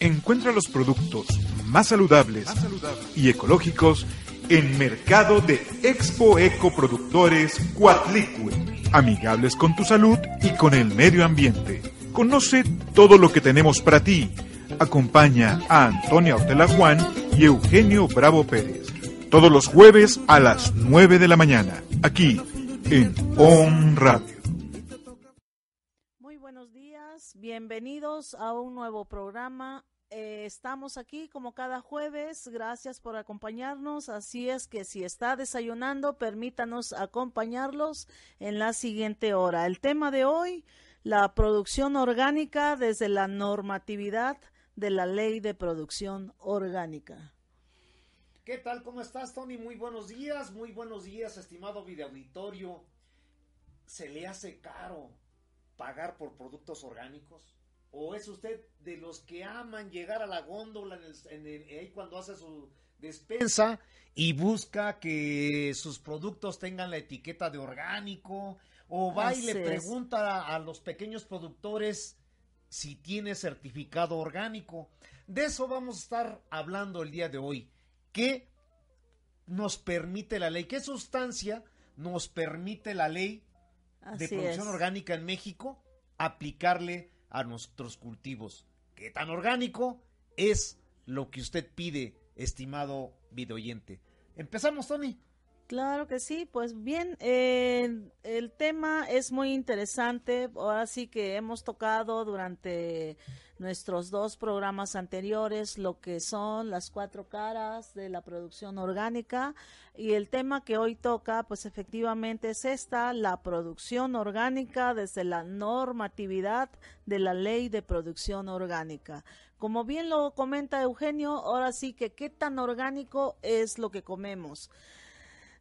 Encuentra los productos más saludables y ecológicos en Mercado de Expo Eco Productores Cuatlicue, amigables con tu salud y con el medio ambiente. Conoce todo lo que tenemos para ti. Acompaña a Antonia Ortela Juan y Eugenio Bravo Pérez. Todos los jueves a las 9 de la mañana, aquí en On Radio. Bienvenidos a un nuevo programa eh, estamos aquí como cada jueves. Gracias por acompañarnos. Así es que si está desayunando, permítanos acompañarlos en la siguiente hora. El tema de hoy, la producción orgánica desde la normatividad de la ley de producción orgánica. ¿Qué tal? ¿Cómo estás, Tony? Muy buenos días, muy buenos días, estimado videoauditorio. ¿Se le hace caro pagar por productos orgánicos? ¿O es usted de los que aman llegar a la góndola en ahí cuando hace su despensa y busca que sus productos tengan la etiqueta de orgánico? ¿O va y le pregunta a, los pequeños productores si tiene certificado orgánico? De eso vamos a estar hablando el día de hoy. ¿Qué nos permite la ley? ¿Qué sustancia nos permite la ley de producción orgánica en México aplicarle a nuestros cultivos. ¿Qué tan orgánico es lo que usted pide, estimado videoyente? Empezamos, Tony. Claro que sí, pues bien, eh, el tema es muy interesante, ahora sí que hemos tocado durante nuestros dos programas anteriores lo que son las cuatro caras de la producción orgánica y el tema que hoy toca pues efectivamente es esta, la producción orgánica desde la normatividad de la ley de producción orgánica. Como bien lo comenta Eugenio, ahora sí que qué tan orgánico es lo que comemos.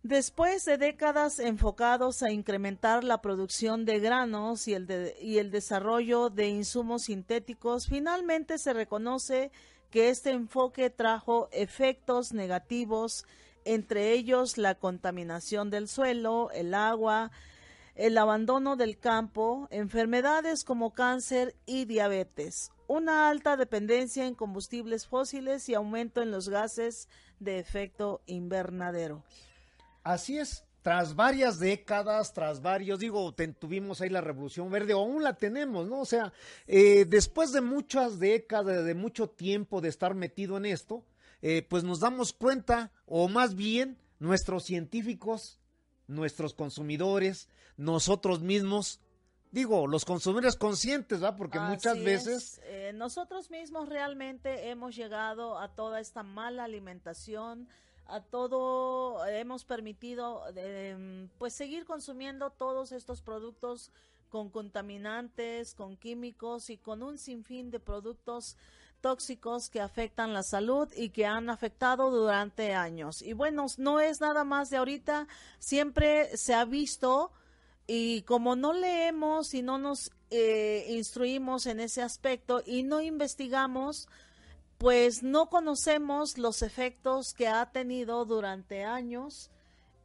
Después de décadas enfocados a incrementar la producción de granos y el, y el desarrollo de insumos sintéticos, finalmente se reconoce que este enfoque trajo efectos negativos, entre ellos la contaminación del suelo, el agua, el abandono del campo, enfermedades como cáncer y diabetes, una alta dependencia en combustibles fósiles y aumento en los gases de efecto invernadero. Así es, tras varias décadas, tras varios, digo, tuvimos ahí la Revolución Verde, o aún la tenemos, ¿no? O sea, eh, después de muchas décadas, de mucho tiempo de estar metido en esto, eh, pues nos damos cuenta, o más bien, nuestros científicos, nuestros consumidores, nosotros mismos, digo, los consumidores conscientes, ¿va? Porque muchas veces... Eh, nosotros mismos realmente hemos llegado a toda esta mala alimentación, a todo hemos permitido pues seguir consumiendo todos estos productos con contaminantes, con químicos y con un sinfín de productos tóxicos que afectan la salud y que han afectado durante años. Y bueno, no es nada más de ahorita, siempre se ha visto y como no leemos y no nos eh, instruimos en ese aspecto y no investigamos, pues no conocemos los efectos que ha tenido durante años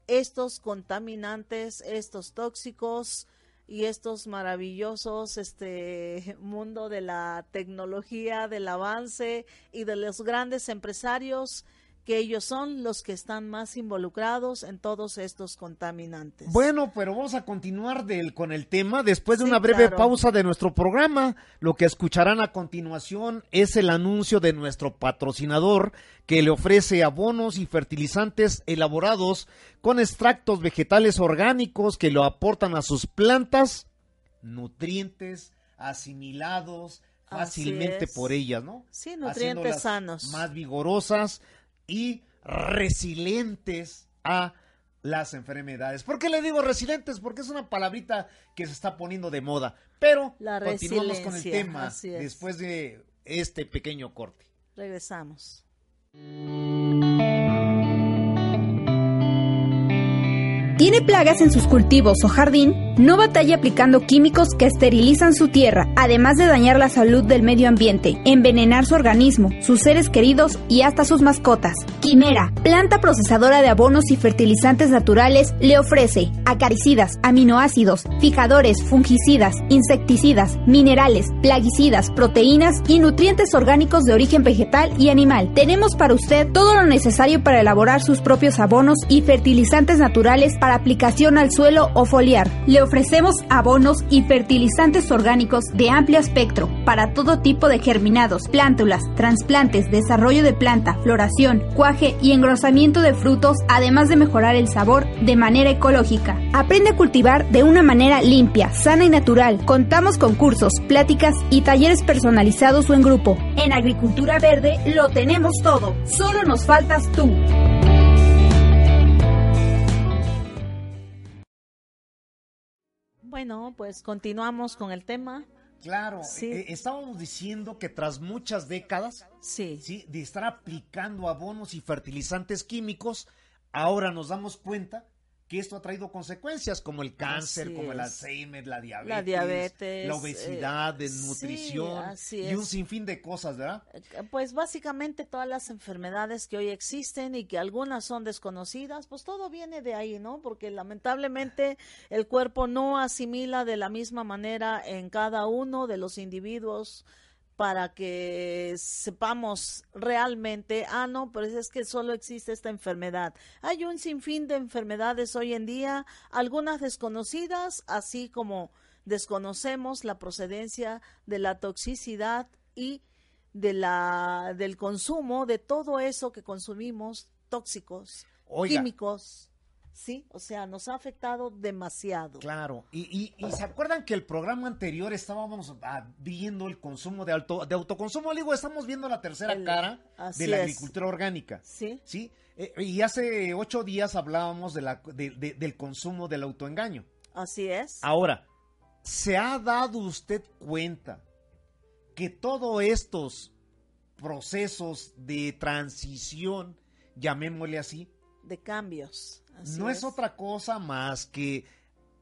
estos contaminantes, estos tóxicos y estos maravillosos este mundo de la tecnología, del avance y de los grandes empresarios que ellos son los que están más involucrados en todos estos contaminantes. Bueno, pero vamos a continuar del, con el tema después de una breve pausa de nuestro programa. Lo que escucharán a continuación es el anuncio de nuestro patrocinador que le ofrece abonos y fertilizantes elaborados con extractos vegetales orgánicos que lo aportan a sus plantas nutrientes asimilados fácilmente por ellas, ¿no? Sí, nutrientes sanos. Más vigorosas, y resilientes a las enfermedades. ¿Por qué le digo resilientes? Porque es una palabrita que se está poniendo de moda. Pero continuamos con el tema después de este pequeño corte. Regresamos. ¿Tiene plagas en sus cultivos o jardín? No batalla aplicando químicos que esterilizan su tierra, además de dañar la salud del medio ambiente, envenenar su organismo, sus seres queridos y hasta sus mascotas. Quimera, planta procesadora de abonos y fertilizantes naturales, le ofrece acaricidas, aminoácidos, fijadores, fungicidas, insecticidas, minerales, plaguicidas, proteínas y nutrientes orgánicos de origen vegetal y animal. Tenemos para usted todo lo necesario para elaborar sus propios abonos y fertilizantes naturales para aplicación al suelo o foliar. Le ofrecemos abonos y fertilizantes orgánicos de amplio espectro para todo tipo de germinados, plántulas, trasplantes, desarrollo de planta, floración, cuaje y engrosamiento de frutos, además de mejorar el sabor de manera ecológica. Aprende a cultivar de una manera limpia, sana y natural. Contamos con cursos, pláticas y talleres personalizados o en grupo. En Agricultura Verde lo tenemos todo. Solo nos faltas tú. Bueno, pues continuamos con el tema. Claro, eh, estábamos diciendo que tras muchas décadas sí. ¿sí? de estar aplicando abonos y fertilizantes químicos, ahora nos damos cuenta que esto ha traído consecuencias como el cáncer, como el Alzheimer, la diabetes, la, diabetes, la obesidad, eh, desnutrición y un sinfín de cosas, ¿verdad? Eh, pues básicamente todas las enfermedades que hoy existen y que algunas son desconocidas, pues todo viene de ahí, ¿no? Porque lamentablemente el cuerpo no asimila de la misma manera en cada uno de los individuos para que sepamos realmente, ah, no, pero es que solo existe esta enfermedad. Hay un sinfín de enfermedades hoy en día, algunas desconocidas, así como desconocemos la procedencia de la toxicidad y de la del consumo de todo eso que consumimos tóxicos, químicos Sí, o sea, nos ha afectado demasiado. Claro, y, y, se acuerdan que el programa anterior estábamos ah, viendo el consumo de alto de autoconsumo, digo, estamos viendo la tercera cara de la agricultura orgánica. Sí. Sí, eh, y hace ocho días hablábamos de la, del consumo del autoengaño. Así es. Ahora, ¿se ha dado usted cuenta que todos estos procesos de transición, llamémosle así, de cambios no es. otra cosa más que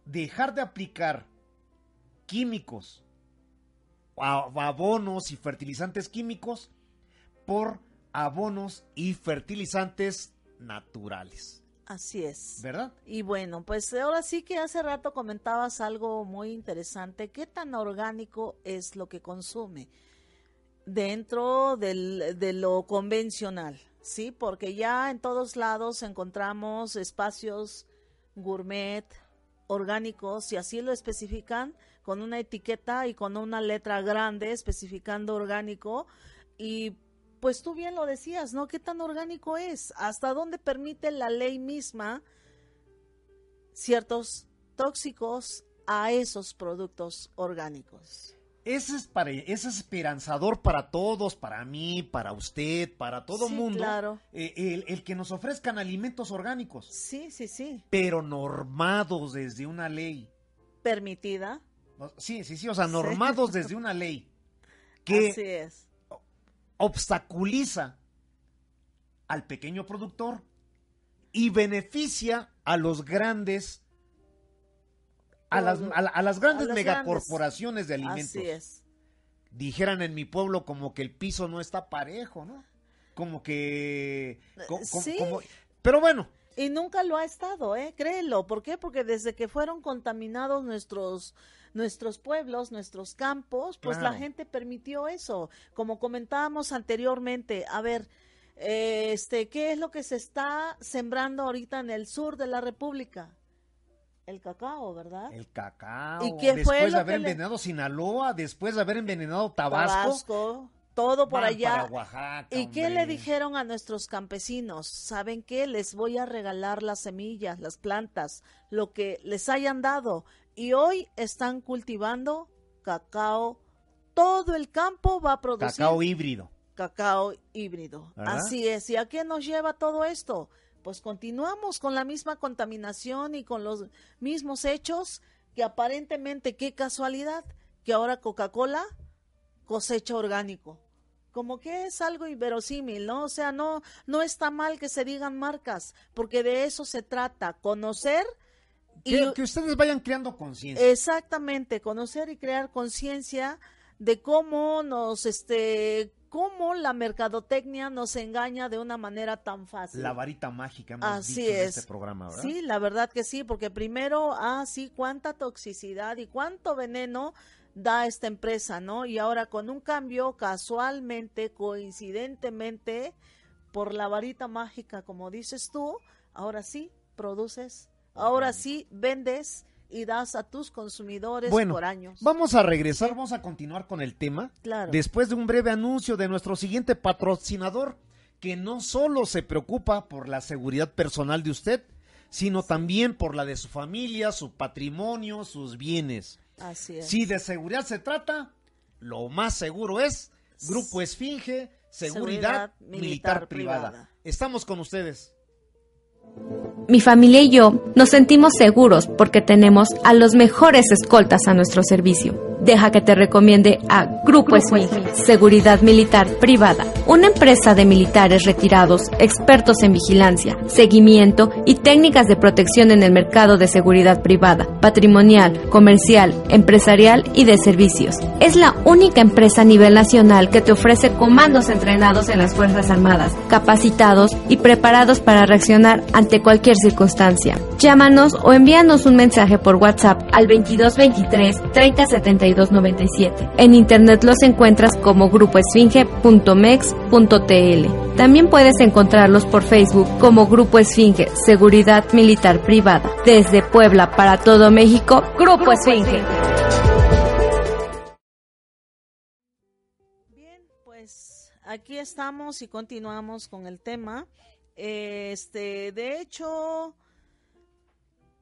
dejar de aplicar químicos, abonos y fertilizantes químicos por abonos y fertilizantes naturales. Así es. ¿Verdad? Y bueno, pues ahora sí que hace rato comentabas algo muy interesante. ¿Qué tan orgánico es lo que consume dentro de lo convencional? Sí, porque ya en todos lados encontramos espacios gourmet, orgánicos, y así lo especifican con una etiqueta y con una letra grande especificando orgánico. Y pues tú bien lo decías, ¿no? ¿Qué tan orgánico es? ¿Hasta dónde permite la ley misma ciertos tóxicos a esos productos orgánicos? Ese es, para, es esperanzador para todos, para mí, para usted, para todo el mundo. Claro. Eh, el, que nos ofrezcan alimentos orgánicos. Sí, sí, sí. Pero normados desde una ley. Permitida. Sí, sí, sí, o sea, normados desde una ley que es. obstaculiza al pequeño productor y beneficia a los grandes a las, a, las grandes megacorporaciones de alimentos. Así es. Dijeran en mi pueblo como que el piso no está parejo, ¿no? Como que... sí. pero bueno. Y nunca lo ha estado, ¿eh? Créelo. ¿Por qué? Porque desde que fueron contaminados nuestros nuestros pueblos, nuestros campos, pues la gente permitió eso. Como comentábamos anteriormente, a ver, este, ¿qué es lo que se está sembrando ahorita en el sur de la República? El cacao, ¿verdad? El cacao. ¿Y qué después de haber envenenado Sinaloa, después de haber envenenado Tabasco. Tabasco todo por allá. ¿Y qué le dijeron a nuestros campesinos? ¿Saben qué? Les voy a regalar las semillas, las plantas, lo que les hayan dado. Y hoy están cultivando cacao. Todo el campo va a producir. Cacao híbrido. Cacao híbrido. Así es. ¿Y a qué nos lleva todo esto? Pues continuamos con la misma contaminación y con los mismos hechos que aparentemente, qué casualidad, que ahora Coca-Cola cosecha orgánico. Como que es algo inverosímil, ¿no? O sea, no, no está mal que se digan marcas, porque de eso se trata, conocer Que, que ustedes vayan creando conciencia. Exactamente, conocer y crear conciencia de cómo nos, este, cómo la mercadotecnia nos engaña de una manera tan fácil. La varita mágica, hemos Así dicho en es. este programa, ¿verdad? Sí, la verdad que sí, porque primero, ah, sí, cuánta toxicidad y cuánto veneno da esta empresa, ¿no? Y ahora con un cambio casualmente, coincidentemente, por la varita mágica, como dices tú, ahora sí produces, ahora sí vendes y das a tus consumidores Bueno, por años. Vamos a regresar, vamos a continuar con el tema. Claro. Después de un breve anuncio de nuestro siguiente patrocinador, que no solo se preocupa por la seguridad personal de usted, sino también por la de su familia, su patrimonio, sus bienes. Así es. Si de seguridad se trata, lo más seguro es Grupo Esfinge, Seguridad, Seguridad Militar, Militar privada. Privada. Estamos con ustedes. Mi familia y yo nos sentimos seguros porque tenemos a los mejores escoltas a nuestro servicio. Deja que te recomiende a Grupo Esfinge, Seguridad Militar Privada, una empresa de militares retirados, expertos en vigilancia, seguimiento y técnicas de protección en el mercado de seguridad privada, patrimonial, comercial, empresarial y de servicios. Es la única empresa a nivel nacional que te ofrece comandos entrenados en las Fuerzas Armadas, capacitados y preparados para reaccionar ante cualquier circunstancia. Llámanos o envíanos un mensaje por WhatsApp al 2223 3072 97. En internet los encuentras como grupoesfinge.mex.tl. También puedes encontrarlos por Facebook como Grupo Esfinge Seguridad Militar Privada. Desde Puebla para todo México, Grupo Esfinge. Bien, pues aquí estamos y continuamos con el tema. Este, de hecho,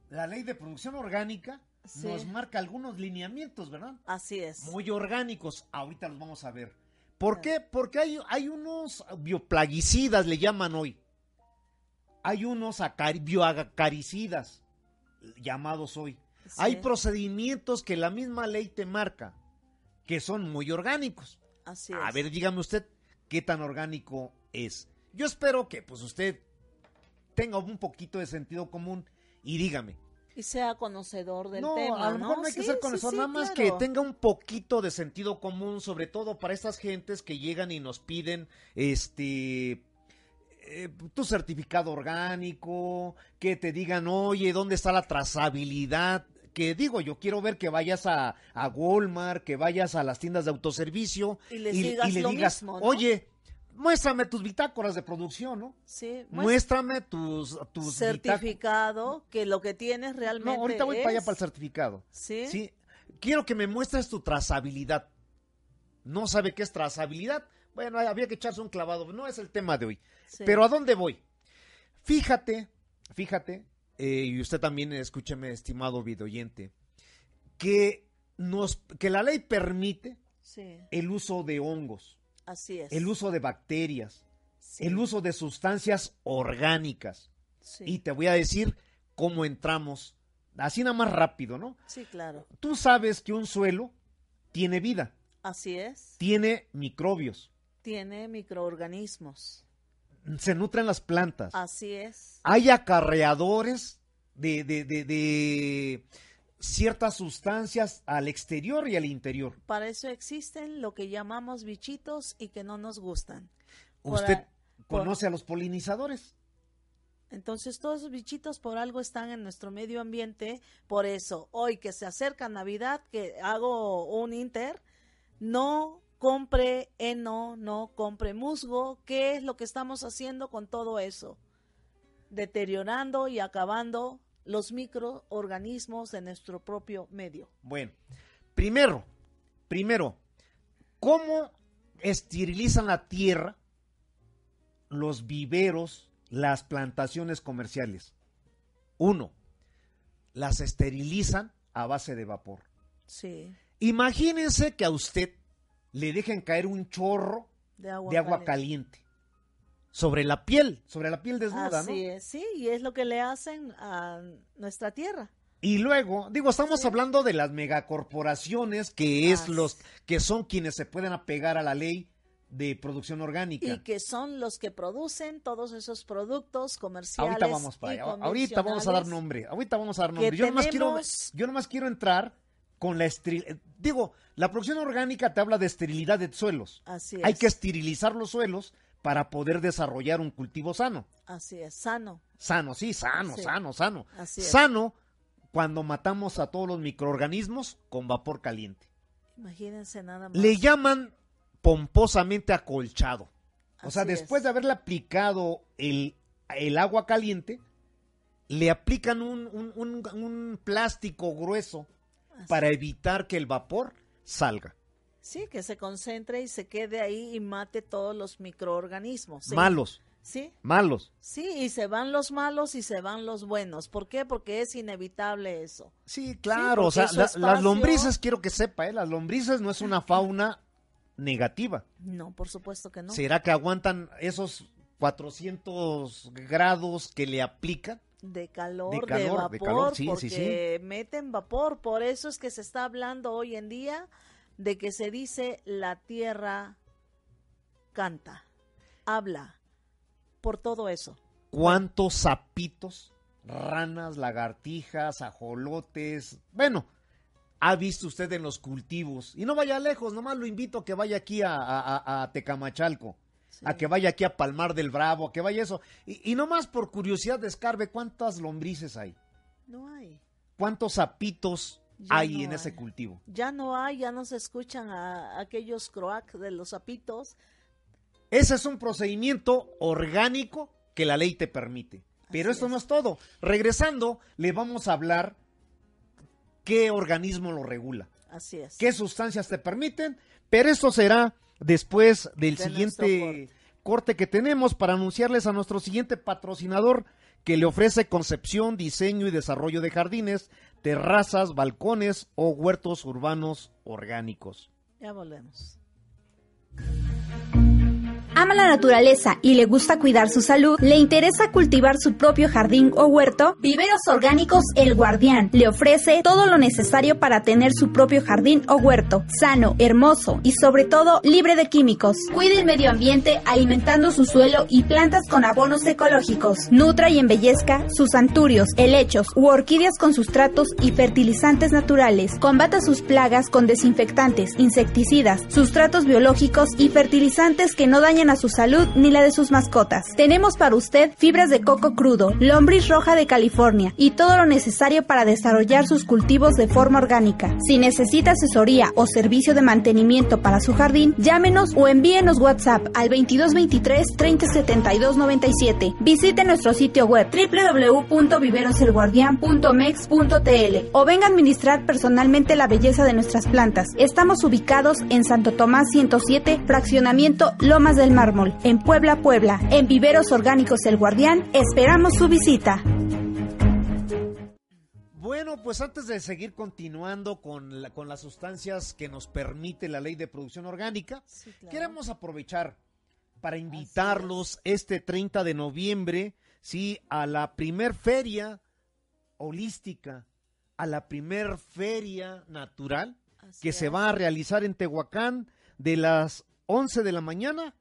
La ley de producción orgánica Sí. nos marca algunos lineamientos, ¿verdad? así es. Muy orgánicos. Ahorita los vamos a ver. ¿Por qué? Porque hay, hay unos bioplaguicidas, le llaman hoy. Hay unos acari- bioacaricidas, llamados hoy. Sí. Hay procedimientos que la misma ley te marca, que son muy orgánicos. Así A es. ver, dígame usted qué tan orgánico es. Yo espero que pues usted tenga un poquito de sentido común y dígame. Y sea conocedor del no, tema, a lo mejor no hay que Sí, ser conocedor, sí, nada más claro. que tenga un poquito de sentido común, sobre todo para estas gentes que llegan y nos piden este eh, tu certificado orgánico, que te digan, oye, ¿dónde está la trazabilidad? Que digo, yo quiero ver que vayas a, a Walmart, que vayas a las tiendas de autoservicio Y les digas le lo digas, mismo, ¿no? oye, muéstrame tus bitácoras de producción, ¿no? Sí, Muéstrame tus, tus bitácoras. certificado que lo que tienes No, realmente ahorita voy es, para allá para el certificado. ¿Sí? Sí, quiero que me muestres tu trazabilidad. ¿No sabe qué es trazabilidad? Bueno, había que echarse un clavado, no es el tema de hoy. Sí. Pero ¿a dónde voy? Fíjate, fíjate, eh, y usted también escúcheme, estimado videoyente, que, nos, que la ley permite Sí, el uso de hongos, así es. el uso de bacterias, Sí, el uso de sustancias orgánicas. sí. Y te voy a decir cómo entramos, así nada más rápido, ¿no? Sí, claro. Tú sabes que un suelo tiene vida, Así es. tiene microbios, Tiene microorganismos. se nutren las plantas. Así es. Hay acarreadores de, de, de, de ciertas sustancias al exterior y al interior. Para eso existen lo que llamamos bichitos y que no nos gustan. ¿Usted por- conoce a los polinizadores? Entonces todos esos bichitos por algo están en nuestro medio ambiente. Por eso, hoy que se acerca Navidad, que hago un inter, no compre heno, no compre musgo. ¿Qué es lo que estamos haciendo con todo eso? Deteriorando y acabando los microorganismos de nuestro propio medio. Bueno, primero, primero, ¿cómo esterilizan la tierra los viveros, las plantaciones comerciales? Uno, las esterilizan a base de vapor. Sí, Imagínense que a usted le dejen caer un chorro de agua, de agua caliente. caliente sobre la piel, sobre la piel desnuda, Así ¿no? es, sí, y es lo que le hacen a nuestra tierra. Y luego, digo, estamos Sí. hablando de las megacorporaciones que es Así los que son quienes se pueden apegar a la ley de producción orgánica. Y que son los que producen todos esos productos comerciales. Ahorita vamos para allá. Ahorita vamos a dar nombre. Ahorita vamos a dar nombre. Yo nomás, quiero, yo nomás quiero entrar con la esterilidad. Digo, la producción orgánica te habla de esterilidad de suelos. Así Hay que esterilizar los suelos para poder desarrollar un cultivo sano. Así es, sano. Sano, sí, sano, sano, sano. Así es. Sano cuando matamos a todos los microorganismos con vapor caliente. Imagínense nada más. Le llaman pomposamente acolchado. O sea, después de haberle aplicado el, agua caliente, le aplican un, plástico grueso para evitar que el vapor salga. Sí, que se concentre y se quede ahí y mate todos los microorganismos. Malos. Sí. Malos. Sí, y se van los malos y se van los buenos. ¿Por qué? Porque es inevitable eso. Sí, claro. o sea, las lombrices, quiero que sepa, ¿eh? las lombrices no es una fauna negativa. No, por supuesto que no. ¿Será que aguantan esos 400 grados que le aplican? De calor, de, calor, de vapor, porque meten vapor. Por eso es que se está hablando hoy en día de que se dice la tierra canta, habla, por todo eso. ¿Cuántos sapitos, ranas, lagartijas, ajolotes? Bueno, ha visto usted en los cultivos. Y no vaya lejos, nomás lo invito a que vaya aquí a, Tecamachalco. A que vaya aquí a Palmar del Bravo, a que vaya eso. Y, y nomás por curiosidad descarbe cuántas lombrices hay. No hay. ¿Cuántos sapitos hay en ese cultivo? Ya no hay, ya no se escuchan a aquellos croac de los sapitos ese es un procedimiento orgánico que la ley te permite. Pero esto no es todo. Regresando, le vamos a hablar qué organismo lo regula. Así es. ¿Qué sustancias te permiten? Pero esto será después del siguiente corte. que tenemos para anunciarles a nuestro siguiente patrocinador que le ofrece concepción, diseño y desarrollo de jardines, terrazas, balcones o huertos urbanos orgánicos. Ya volvemos ama la naturaleza y le gusta cuidar su salud, le interesa cultivar su propio jardín o huerto, Viveros Orgánicos El Guardián le ofrece todo lo necesario para tener su propio jardín o huerto, sano, hermoso y sobre todo libre de químicos. Cuide el medio ambiente alimentando su suelo y plantas con abonos ecológicos. Nutra y embellezca sus anturios, helechos u orquídeas con sustratos y fertilizantes naturales. Combata sus plagas con desinfectantes, insecticidas, sustratos biológicos y fertilizantes que no dañan a su salud ni la de sus mascotas. Tenemos para usted fibras de coco crudo, lombriz roja de California y todo lo necesario para desarrollar sus cultivos de forma orgánica. Si necesita asesoría o servicio de mantenimiento para su jardín, llámenos o envíenos WhatsApp al 2223 3072 97. Visite nuestro sitio web www.viveroselguardian.mex.tl o venga a administrar personalmente la belleza de nuestras plantas. Estamos ubicados en Santo Tomás 107, fraccionamiento Lomas del Mármol, en Puebla, Puebla, en Viveros Orgánicos El Guardián. Esperamos su visita. Bueno, pues antes de seguir continuando con, con las sustancias que nos permite la ley de producción orgánica, queremos aprovechar para invitarlos este 30 de noviembre, sí, a la primer feria holística, a la primer feria natural que se va a realizar en Tehuacán de las 11 de la mañana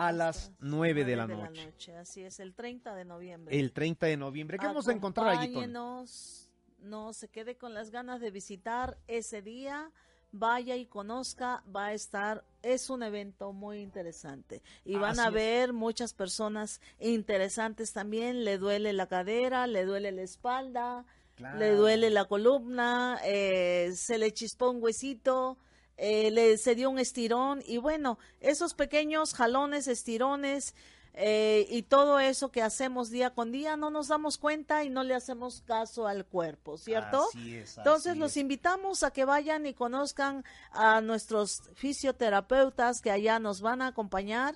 a las 9 de la, noche. Así es, el 30 de noviembre. El 30 de noviembre. ¿Qué vamos a encontrar allí, No se quede con las ganas de visitar ese día. Vaya y conozca, va a estar, es un evento muy interesante. Y van a ver muchas personas interesantes también. Le duele la cadera, le duele la espalda, le duele la columna, eh, se le chispó un huesito eh, le, se dio un estirón y bueno, esos pequeños jalones, estirones eh, y todo eso que hacemos día con día no nos damos cuenta y no le hacemos caso al cuerpo, ¿cierto? Entonces los invitamos a que vayan y conozcan a nuestros fisioterapeutas que allá nos van a acompañar.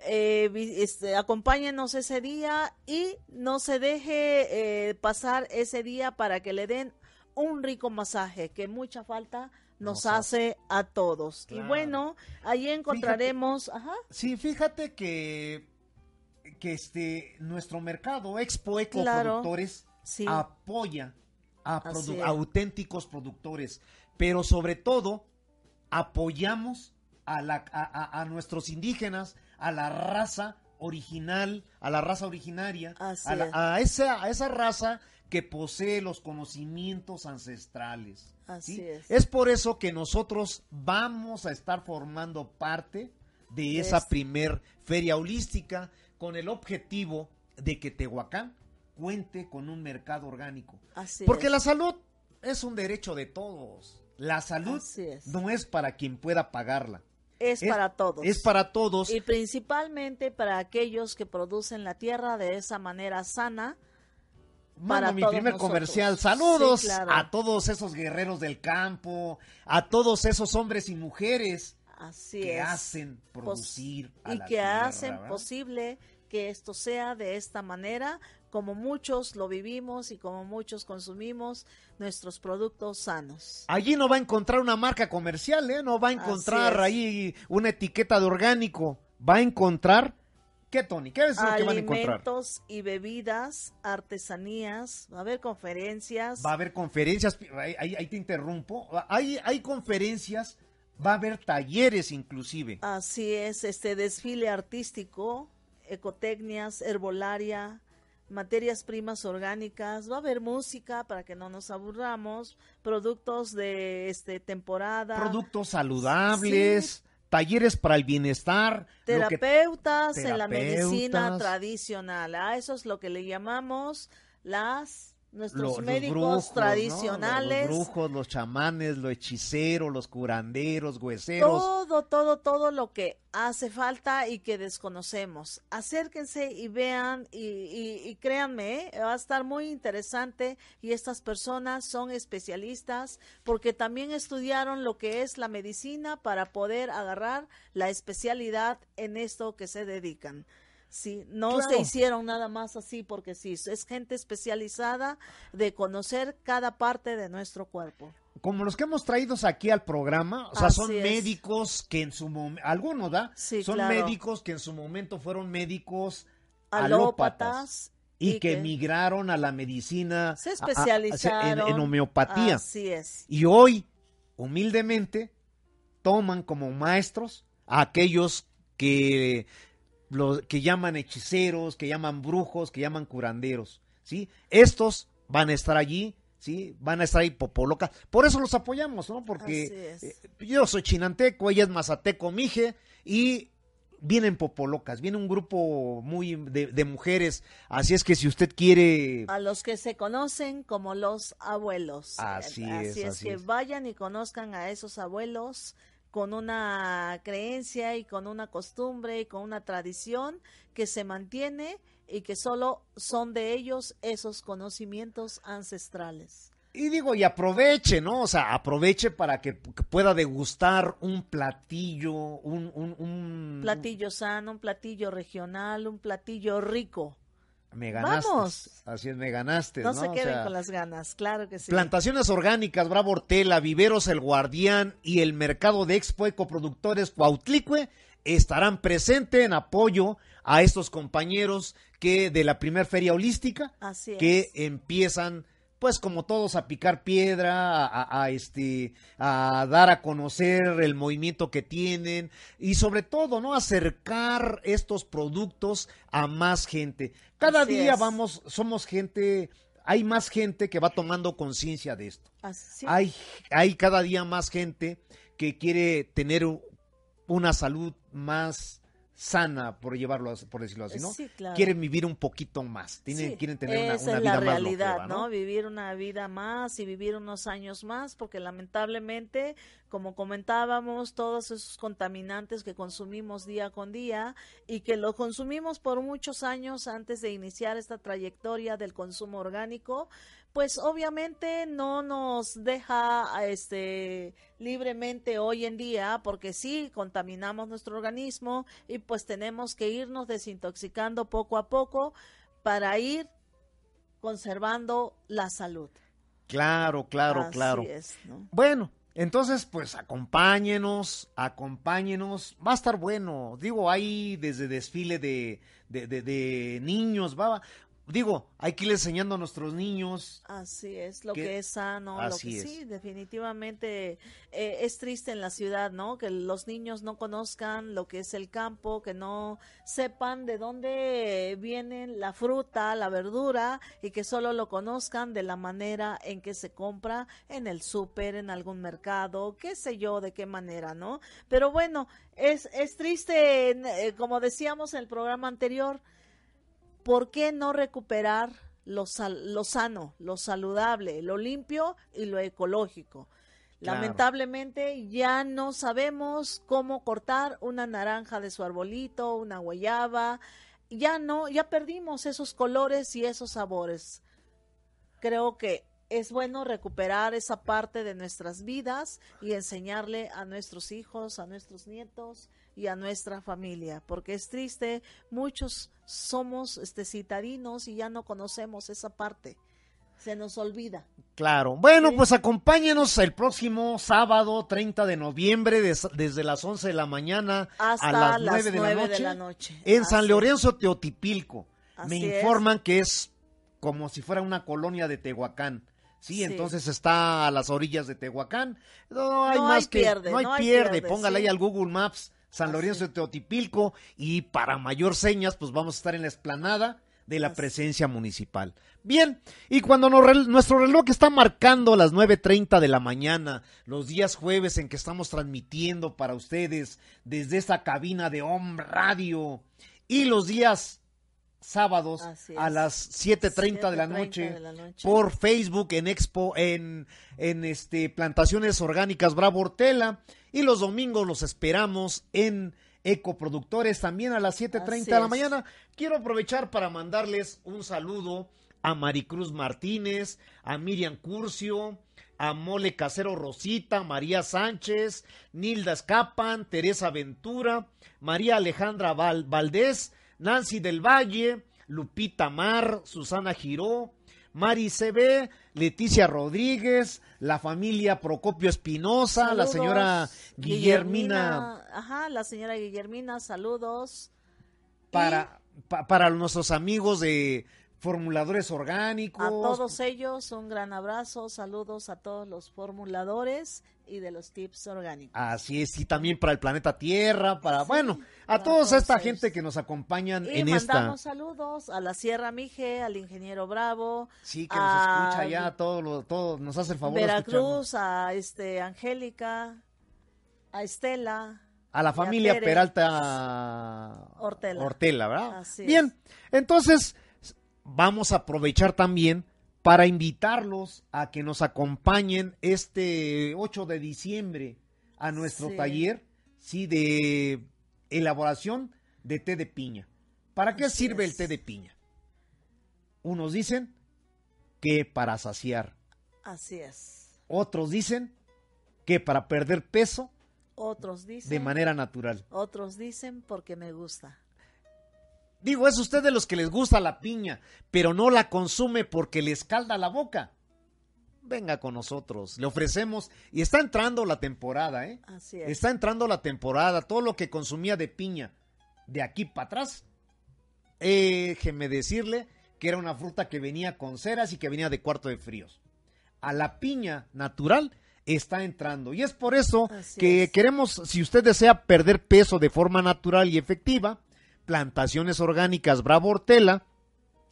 Eh, este, acompáñenos ese día y no se deje eh, pasar ese día para que le den un rico masaje que mucha falta nos, hace a todos. Y bueno, ahí encontraremos, ajá. Sí, fíjate que que este nuestro mercado Expo Eco Productores apoya a auténticos productores, pero sobre todo apoyamos a, la, a, nuestros indígenas, a la raza original, a la raza originaria, a, esa, a esa raza que posee los conocimientos ancestrales. Así es. Es por eso que nosotros vamos a estar formando parte de esa primer feria holística con el objetivo de que Tehuacán cuente con un mercado orgánico. Así Porque la salud es un derecho de todos. La salud no es para quien pueda pagarla. Es, para todos. Es para todos. Y principalmente para aquellos que producen la tierra de esa manera sana. Para mi primer comercial. Saludos a todos esos guerreros del campo, a todos esos hombres y mujeres que hacen producir y que hacen posible que esto sea de esta manera, como muchos lo vivimos y como muchos consumimos nuestros productos sanos. Allí no va a encontrar una marca comercial, ¿eh? no va a encontrar ahí una etiqueta de orgánico, va a encontrar ¿Qué, Tony? ¿Qué es lo que van a encontrar? Alimentos y bebidas, artesanías, va a haber conferencias. Va a haber conferencias, ahí, ahí te interrumpo. Hay, hay conferencias, va a haber talleres inclusive. Así es, este desfile artístico, ecotecnias, herbolaria, materias primas orgánicas, va a haber música para que no nos aburramos, productos de este temporada, productos saludables, talleres para el bienestar, terapeutas, en la medicina tradicional, a eso es lo que le llamamos las nuestros médicos tradicionales. Los, brujos, los chamanes, los hechiceros, los curanderos, hueseros. Todo, todo, todo lo que hace falta y que desconocemos. Acérquense y vean y, y, créanme, ¿eh? va a estar muy interesante y estas personas son especialistas porque también estudiaron lo que es la medicina para poder agarrar la especialidad en esto que se dedican. Sí, no se hicieron nada más así porque sí, es gente especializada de conocer cada parte de nuestro cuerpo. Como los que hemos traído aquí al programa, o sea, son médicos que en su momento, algunos, ¿da? son médicos que en su momento fueron médicos alópatas, y, que, emigraron a la medicina se especializaron en, homeopatía. Así es. Y hoy, humildemente, toman como maestros a aquellos que los que llaman hechiceros, que llaman brujos, que llaman curanderos, ¿sí? Estos van a estar allí, ¿sí? Van a estar ahí popolocas. Por eso los apoyamos, ¿no? Porque eh, yo soy chinanteco, ella es mazateco, mije, y vienen popolocas, viene un grupo muy de, mujeres, así es que si usted quiere... A los que se conocen como los abuelos. Así, es. Así es que vayan y conozcan a esos abuelos con una creencia y con una costumbre y con una tradición que se mantiene y que solo son de ellos esos conocimientos ancestrales. Y digo, y aproveche, ¿no? O sea, aproveche para que, pueda degustar un platillo, un, un, un... Platillo sano, un platillo regional, un platillo rico. Me ganaste. Vamos. Así es, me ganaste. No, se queden con las ganas, claro que sí. Plantaciones orgánicas, Bravo Hortela, Viveros El Guardián y el mercado de Expo Ecoproductores Cuautlicue estarán presentes en apoyo a estos compañeros que de la primer feria holística que empiezan pues como todos a picar piedra, a, este, a dar a conocer el movimiento que tienen y sobre todo, ¿no? Acercar estos productos a más gente. Cada día vamos, somos gente, hay más gente que va tomando conciencia de esto. Hay, hay cada día más gente que quiere tener una salud más sana, por llevarlo, por decirlo así, ¿no? Quieren vivir un poquito más, tienen, quieren tener una, vida es la realidad, ¿no? Vivir una vida más y vivir unos años más, porque lamentablemente, como comentábamos, todos esos contaminantes que consumimos día con día y que lo consumimos por muchos años antes de iniciar esta trayectoria del consumo orgánico, pues obviamente no nos deja este libremente hoy en día porque sí contaminamos nuestro organismo y pues tenemos que irnos desintoxicando poco a poco para ir conservando la salud. Claro, claro, claro. Bueno, entonces pues acompáñenos, acompáñenos, va a estar bueno. Digo, hay desde desfile de, de, de, de niños, va, digo, hay que ir enseñando a nuestros niños. Así es, lo que- que, es sano, lo así que es. sí, definitivamente eh, es triste en la ciudad, ¿no? Que los niños no conozcan lo que es el campo, que no sepan de dónde viene la fruta, la verdura y que solo lo conozcan de la manera en que se compra en el súper, en algún mercado, qué sé yo, de qué manera, ¿no? Pero bueno, es, es triste, eh, como decíamos en el programa anterior, ¿por qué no recuperar lo, sal- lo sano, lo saludable, lo limpio y lo ecológico? Claro. Lamentablemente ya no sabemos cómo cortar una naranja de su arbolito, una guayaba, ya no, ya perdimos esos colores y esos sabores. Creo que es bueno recuperar esa parte de nuestras vidas y enseñarle a nuestros hijos, a nuestros nietos y a nuestra familia, porque es triste, muchos somos este citadinos y ya no conocemos esa parte. Se nos olvida. Claro. Bueno, Sí. pues acompáñenos el próximo sábado 30 de noviembre des- desde las 11 de la mañana Hasta a las, las 9 de, la nueve noche, de la noche. en Así San. Lorenzo Teotipilco. Me es. informan que es como si fuera una colonia de Tehuacán. Sí, Sí. entonces está a las orillas de Tehuacán. No hay No más hay que pierde, no hay no hay pierde, pierde, póngale sí. ahí al Google Maps San Así. Lorenzo de Teotipilco y para mayor señas pues vamos a estar en la explanada de la Así. presencia municipal. Bien, y cuando nos nuestro reloj está marcando las 9.30 de la mañana, los días jueves en que estamos transmitiendo para ustedes desde esta cabina de Home Radio, y los días sábados a las 7.30 de la 7:30 noche de la noche. por Facebook en Expo en en este Plantaciones Orgánicas Bravo Hortela y los domingos los esperamos en Ecoproductores también a las 7:30 Así de la mañana. Quiero aprovechar para mandarles un saludo a Maricruz Martínez, a Miriam Curcio, a Mole Casero Rosita, María Sánchez, Nilda Escapan, Teresa Ventura, María Alejandra Val- Valdés, Nancy del Valle, Lupita Mar, Susana Giró, Mari CB, Leticia Rodríguez, la familia Procopio Espinosa, la señora Guillermina, Ajá, la señora Guillermina, saludos. para, pa- para nuestros amigos de formuladores orgánicos. A todos ellos un gran abrazo, saludos a todos los formuladores y de los tips orgánicos. Así es, y también para el planeta Tierra, para, Sí, bueno, a para toda todos esta ellos. gente que nos acompañan Y en esta. mandamos saludos a la Sierra Mije, al ingeniero Bravo, Sí, que nos escucha ya, todo, lo, todo, nos hace el favor de. Veracruz, a este Angélica, a Estela. A la a familia. Peralta Ortela. Ortela, ¿verdad? Así Bien, entonces vamos a aprovechar también para invitarlos a que nos acompañen este 8 de diciembre a nuestro Sí. taller, sí, de elaboración de té de piña. ¿Para qué Así sirve el té de piña? Unos dicen que para saciar, Así es. otros dicen que para perder peso Otros dicen. de manera natural. Otros dicen porque me gusta. Digo, es usted de los que les gusta la piña, pero no la consume porque le escalda la boca. Venga con nosotros, le ofrecemos y está entrando la temporada, ¿eh? Así es. Está entrando la temporada, todo lo que consumía de piña de aquí para atrás. eh, Déjeme decirle que era una fruta que venía con ceras y que venía de cuarto de fríos. A la piña natural está entrando y es por eso Así que es. queremos, si usted desea perder peso de forma natural y efectiva, Plantaciones Orgánicas Bravo Hortela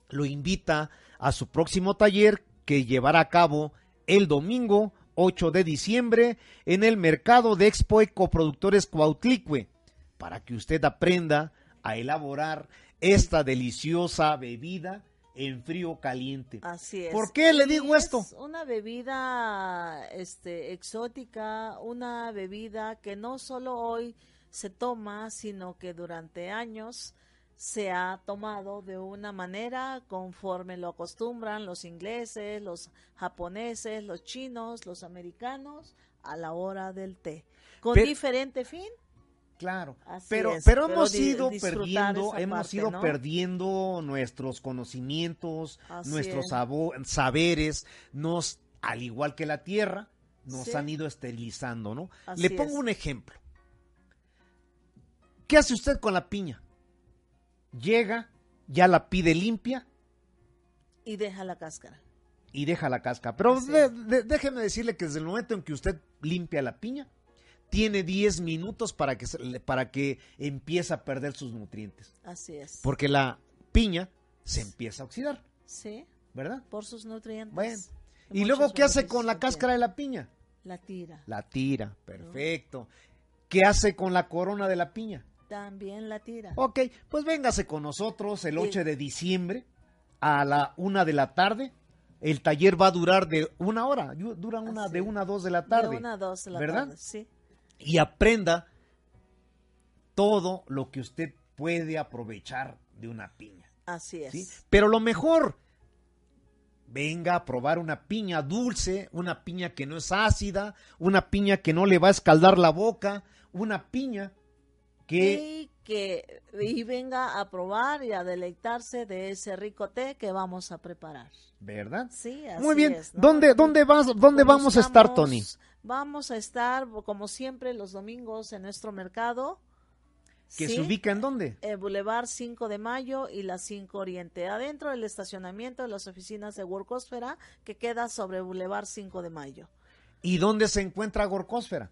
lo invita a su próximo taller que llevará a cabo el domingo 8 de diciembre en el mercado de Expo Ecoproductores Cuautlicue para que usted aprenda a elaborar esta deliciosa bebida en frío caliente. Así es. ¿Por qué le digo es esto? Una bebida este, exótica, una bebida que no solo hoy se toma, sino que durante años se ha tomado de una manera conforme lo acostumbran los ingleses, los japoneses, los chinos, los americanos a la hora del té. Con Pero- diferente fin. Claro, pero, es, pero pero hemos ido perdiendo, hemos parte, ido ¿no? perdiendo nuestros conocimientos, Así nuestros saberes, nos, al igual que la tierra, nos Sí. han ido esterilizando, ¿no? Así Le pongo es. un ejemplo. ¿Qué hace usted con la piña? Llega, ya la pide limpia, Y deja la cáscara. Y deja la cáscara. Pero de- de- déjeme decirle que desde el momento en que usted limpia la piña, tiene 10 minutos para que, para que empiece a perder sus nutrientes. Así es. Porque la piña se empieza a oxidar, Sí, ¿verdad? por sus nutrientes. Bueno. ¿Y luego qué hace con la cáscara de la piña? La tira. La tira, perfecto. ¿Qué hace con la corona de la piña? También la tira. Ok, pues véngase con nosotros el Sí. 8 de diciembre a la una de la tarde. El taller va a durar de una hora, dura una Así de una a dos de la tarde. De una a dos de la ¿verdad? tarde. Sí, Y aprenda todo lo que usted puede aprovechar de una piña. así es. ¿sí? Pero lo mejor, venga a probar una piña dulce, una piña que no es ácida, una piña que no le va a escaldar la boca, una piña que... Y que y venga a probar y a deleitarse de ese rico té que vamos a preparar. ¿Verdad? Sí, así Muy bien. es, ¿no? ¿Dónde, dónde, vas, dónde vamos a estar, Tony? Vamos a estar, como siempre, los domingos en nuestro mercado. ¿Que Sí, se ubica en dónde? eh, Boulevard 5 de Mayo y la 5 Oriente, adentro del estacionamiento de las oficinas de Workosfera que queda sobre Boulevard 5 de Mayo. ¿Y dónde se encuentra Gorcósfera?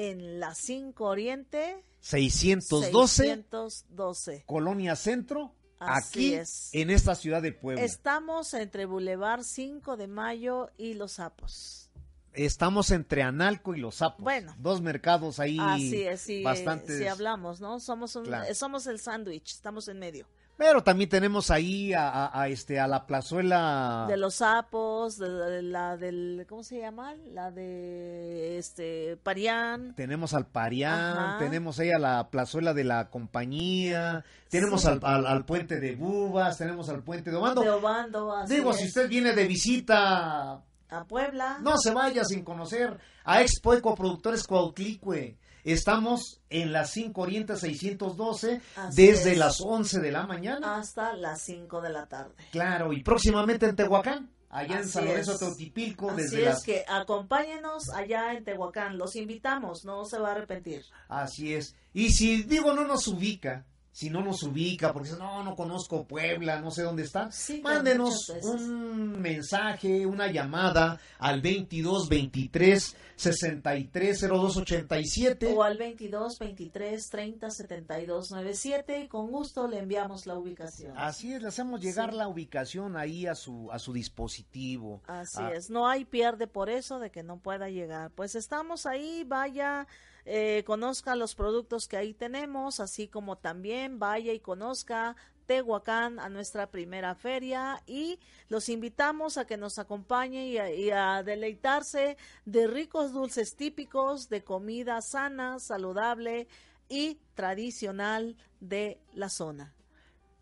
En la 5 Oriente, 612, 612. Colonia Centro, Así aquí es. en esta ciudad de Puebla. Estamos entre Boulevard 5 de Mayo y Los Sapos. Estamos entre Analco y Los Sapos. Bueno. Dos mercados ahí Así es, sí, bastante. sí hablamos, ¿no? Somos, un- Claro. somos el sándwich, estamos en medio. Pero también tenemos ahí a, a- a este a la plazuela De los sapos, de, de la del, ¿cómo se llama? La de, este, Parián. tenemos al Parián, Ajá. tenemos ahí a la plazuela de la compañía, tenemos Sí. al, al- al puente de Bubas, tenemos al puente de Obando. De Obando, así Digo, es. si usted viene de visita, A Puebla. no se vaya sin conocer a Expo Ecoproductores Cuautlicue. Estamos en la 5 Oriente 612 Así desde es. las 11 de la mañana. Hasta las 5 de la tarde. Claro, y próximamente en Tehuacán, allá en San Lorenzo. Teotipilco, Así desde es las... que acompáñenos allá en Tehuacán. Los invitamos, no se va a arrepentir. Así es. Y si digo no nos ubica, si no nos ubica, porque no, no conozco Puebla, no sé dónde está, Sí, mándenos un mensaje, una llamada al 22 23 63 02 87. O al 22 23 30 72 97 y con gusto le enviamos la ubicación. Así es, le hacemos llegar Sí. la ubicación ahí a su a su dispositivo. Así Ah, es, no hay pierde por eso de que no pueda llegar. Pues estamos ahí, vaya, eh, conozca los productos que ahí tenemos, así como también vaya y conozca Tehuacán a nuestra primera feria y los invitamos a que nos acompañe y a, y a deleitarse de ricos dulces típicos, de comida sana, saludable y tradicional de la zona.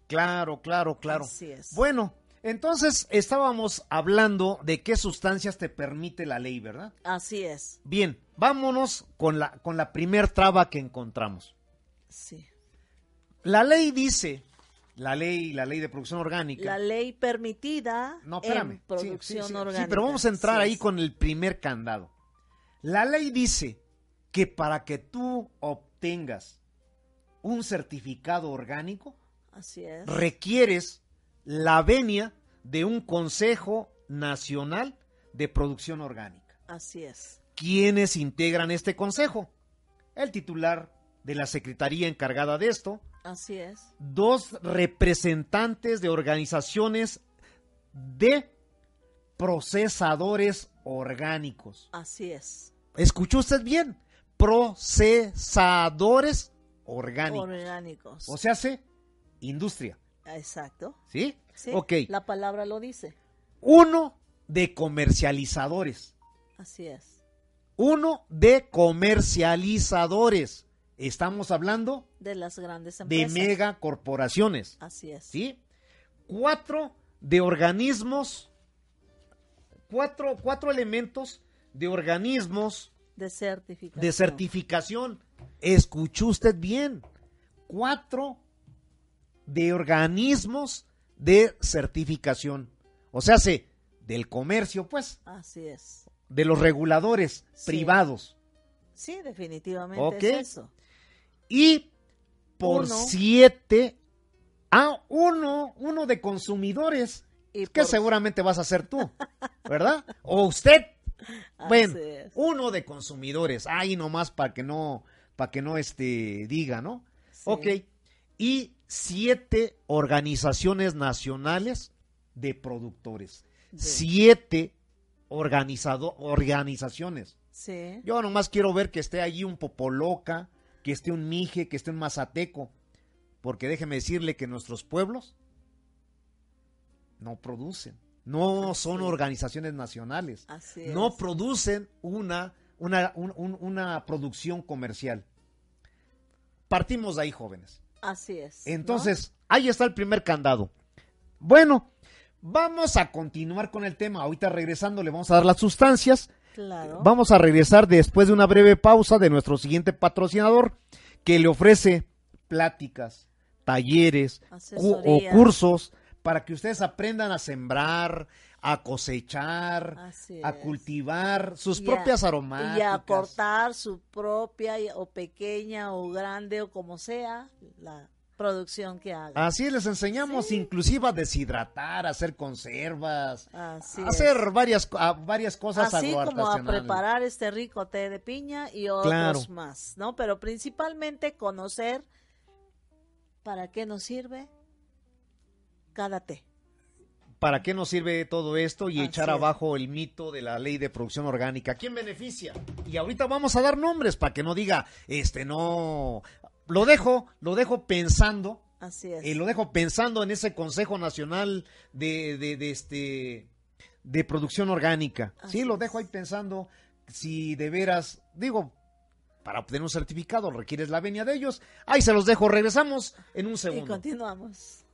Claro, claro, claro. Así es. Bueno, entonces estábamos hablando de qué sustancias te permite la ley, ¿verdad? Así es, Bien, vámonos con la, con la primer traba que encontramos. sí. La ley dice, la ley, la ley de producción orgánica. La ley permitida no, espérame. en producción sí, sí, orgánica. Sí, pero vamos a entrar ahí con el primer candado. La ley dice que para que tú obtengas un certificado orgánico, Así es. requieres la venia de un Consejo Nacional de Producción Orgánica. Así es. ¿Quiénes integran este consejo? El titular de la secretaría encargada de esto, Así es. dos representantes de organizaciones de procesadores orgánicos. Así es. ¿Escuchó usted bien? Procesadores orgánicos. Orgánicos. O sea, hace industria. Exacto. ¿Sí? Sí. Ok. La palabra lo dice. Uno de comercializadores. Así es. Uno de comercializadores. Estamos hablando De las grandes de empresas. megacorporaciones. Así es. ¿Sí? Cuatro de organismos. Cuatro, cuatro elementos de organismos De certificación. de certificación. Escuchó usted bien. Cuatro de organismos de certificación. O sea, se del comercio, pues, Así es. de los reguladores Sí. privados. Sí, definitivamente es eso. Y por Uno. siete, ah, uno, uno de consumidores que seguramente vas a ser tú, ¿verdad? O usted. Bueno, uno de consumidores, ahí nomás para que no, para que no este, diga, ¿no? Ok. Y siete organizaciones nacionales de productores. Siete organizado, organizaciones. Sí. Yo nomás quiero ver que esté allí un Popoloca, que esté un Mije, que esté un Mazateco. Porque déjeme decirle que nuestros pueblos no producen. No son organizaciones nacionales. Así no producen una, una, una producción comercial. Partimos de ahí, jóvenes. Así es. Entonces, ahí está el primer candado. Bueno, vamos a continuar con el tema. Ahorita regresando le vamos a dar las sustancias. Claro. Vamos a regresar después de una breve pausa de nuestro siguiente patrocinador que le ofrece pláticas, talleres o cursos para que ustedes aprendan a sembrar, a cosechar, a cultivar sus propias aromáticas. Y a aportar su propia o pequeña o grande o como sea la producción que hagan. Así les enseñamos inclusive a deshidratar, a hacer conservas, a hacer varias, varias cosas Así como a preparar este rico té de piña y otros más, ¿no? Pero principalmente conocer para qué nos sirve cada té. ¿Para qué nos sirve todo esto y echar abajo el mito de la ley de producción orgánica? ¿Quién beneficia? Y ahorita vamos a dar nombres para que no diga, este, no, lo dejo, lo dejo pensando. Así es. Eh, lo dejo pensando en ese Consejo Nacional de, de, este, de Producción Orgánica. sí, lo dejo ahí pensando si de veras, digo, para obtener un certificado requieres la venia de ellos. Ahí se los dejo, regresamos en un segundo. Y continuamos.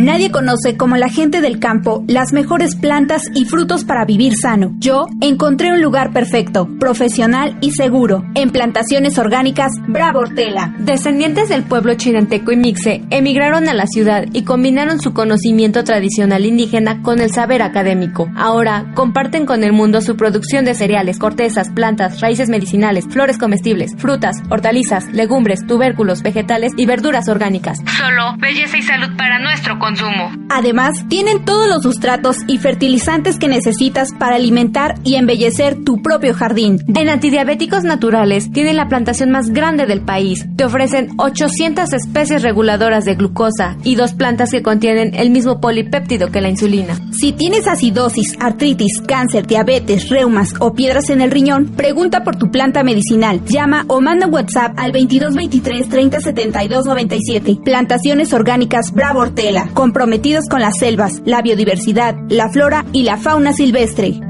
Nadie conoce como la gente del campo las mejores plantas y frutos para vivir sano. Yo encontré un lugar perfecto, profesional y seguro. En plantaciones orgánicas Bravo Hortela. Descendientes del pueblo chinanteco y mixe emigraron a la ciudad y combinaron su conocimiento tradicional indígena con el saber académico. Ahora comparten con el mundo su producción de cereales, cortezas, plantas, raíces medicinales, flores comestibles, frutas, hortalizas, legumbres, tubérculos, vegetales y verduras orgánicas. Solo belleza y salud para nuestro consumo. Además, tienen todos los sustratos y fertilizantes que necesitas para alimentar y embellecer tu propio jardín. En Antidiabéticos Naturales tienen la plantación más grande del país. Te ofrecen 800 especies reguladoras de glucosa y dos plantas que contienen el mismo polipéptido que la insulina. Si tienes acidosis, artritis, cáncer, diabetes, reumas o piedras en el riñón, pregunta por tu planta medicinal. Llama o manda WhatsApp al 2223 30 72 97. Plantaciones orgánicas Bravo Hortela comprometidos con las selvas, la biodiversidad, la flora y la fauna silvestre.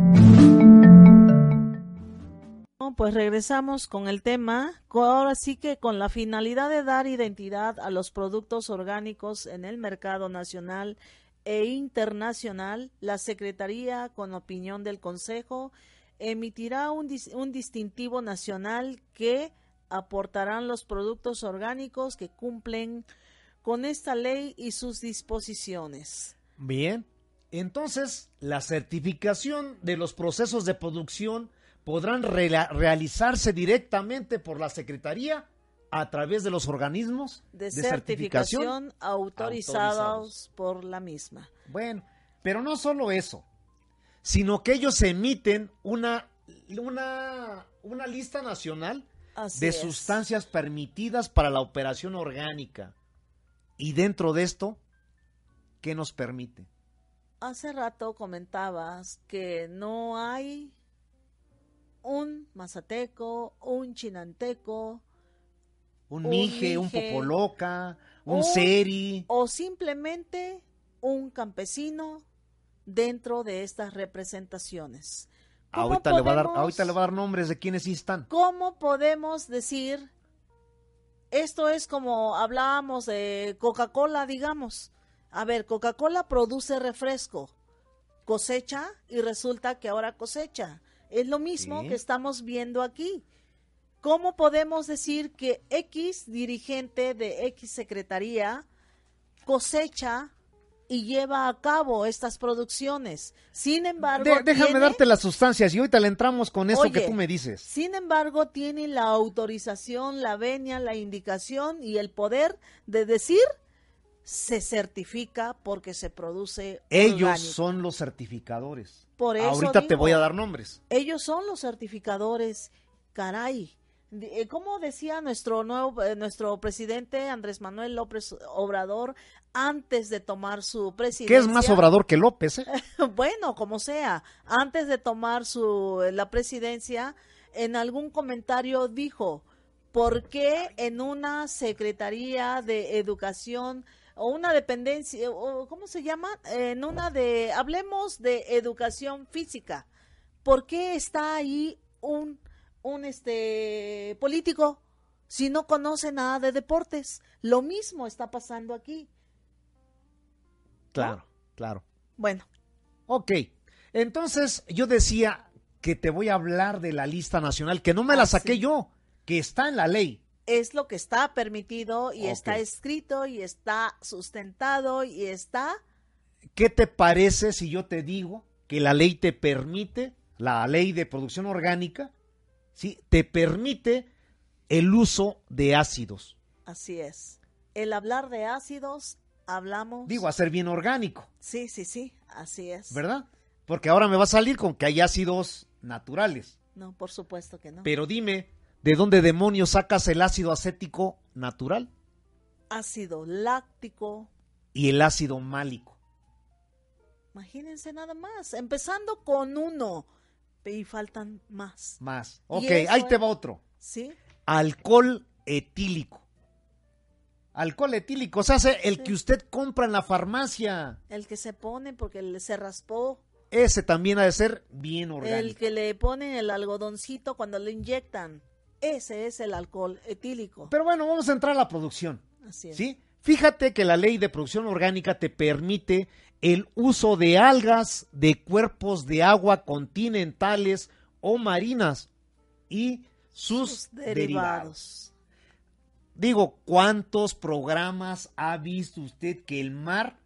Pues regresamos con el tema, ahora sí que con la finalidad de dar identidad a los productos orgánicos en el mercado nacional e internacional, la Secretaría, con opinión del Consejo, emitirá un, un distintivo nacional que aportarán los productos orgánicos que cumplen con esta ley y sus disposiciones. Bien, entonces la certificación de los procesos de producción podrán realizarse directamente por la Secretaría a través de los organismos de, certificación, autorizados, por la misma. Bueno, pero no solo eso, sino que ellos emiten una, una, una lista nacional de sustancias permitidas para la operación orgánica. Y dentro de esto, ¿qué nos permite? Hace rato comentabas que no hay un mazateco, un chinanteco, un, mije, un popoloca, un, seri. O simplemente un campesino dentro de estas representaciones. Ahorita le, va a dar, ahorita le va a dar nombres de quienes sí están. ¿Cómo podemos decir esto es como hablábamos de Coca-Cola, digamos. A ver, Coca-Cola produce refresco, cosecha y resulta que ahora cosecha. Es lo mismo que estamos viendo aquí. ¿Cómo podemos decir que X dirigente de X secretaría cosecha y lleva a cabo estas producciones. Sin embargo, déjame darte las sustancias y ahorita le entramos con eso que tú me dices. Sin embargo, tiene la autorización, la venia, la indicación y el poder de decir se certifica porque se produce Ellos orgánico. son los certificadores. Por eso Ahorita te voy a dar nombres. Ellos son los certificadores. Caray. De- eh, Como decía nuestro nuevo eh, nuestro presidente Andrés Manuel López Obrador antes de tomar su ¿Qué presidencia? es más obrador que López? eh? bueno, como sea, antes de tomar su la presidencia, en algún comentario dijo, ¿por qué en una secretaría de educación o una dependencia, o cómo se llama? En una de, hablemos de educación física, ¿por qué está ahí un, un este político si no conoce nada de deportes? Lo mismo está pasando aquí. Claro, claro. Bueno, Ok. Entonces, yo decía que te voy a hablar de la lista nacional, que no me la Ah, saqué sí. yo, que está en la ley. es lo que está permitido y está escrito y está sustentado y está ¿Qué te parece si yo te digo que la ley te permite, la ley de producción orgánica, ¿sí? te permite el uso de ácidos? así es. El hablar de ácidos, hablamos. Digo, a ser bien orgánico, Sí, sí, sí, así es. ¿verdad? Porque ahora me va a salir con que hay ácidos naturales. No, por supuesto que no. Pero dime, ¿de dónde demonios sacas el ácido acético natural Ácido láctico, y el ácido málico? imagínense nada más, empezando con uno y faltan más, Más. Ok, ahí te va otro. ¿sí? Alcohol etílico. Alcohol etílico, o sea, hace el Sí. que usted compra en la farmacia. El que se pone porque se raspó, Ese también ha de ser bien el orgánico. que le ponen el algodoncito cuando le inyectan, ese es el alcohol etílico. Pero bueno, vamos a entrar a la producción. Así es. ¿Sí? Fíjate que la ley de producción orgánica te permite el uso de algas de cuerpos de agua continentales o marinas y sus, Sus derivados. derivados. Digo, ¿cuántos programas ha visto usted que el mar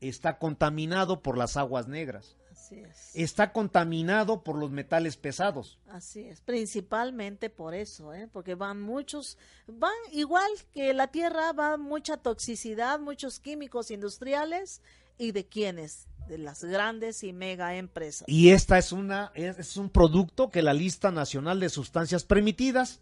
está contaminado por las aguas negras? Así es. Está contaminado por los metales pesados. Así es, principalmente por eso, ¿eh? porque van muchos, van igual que la tierra, va mucha toxicidad, muchos químicos industriales y de quiénes, de las grandes y mega empresas. Y esta es una es, es un producto que la lista nacional de sustancias permitidas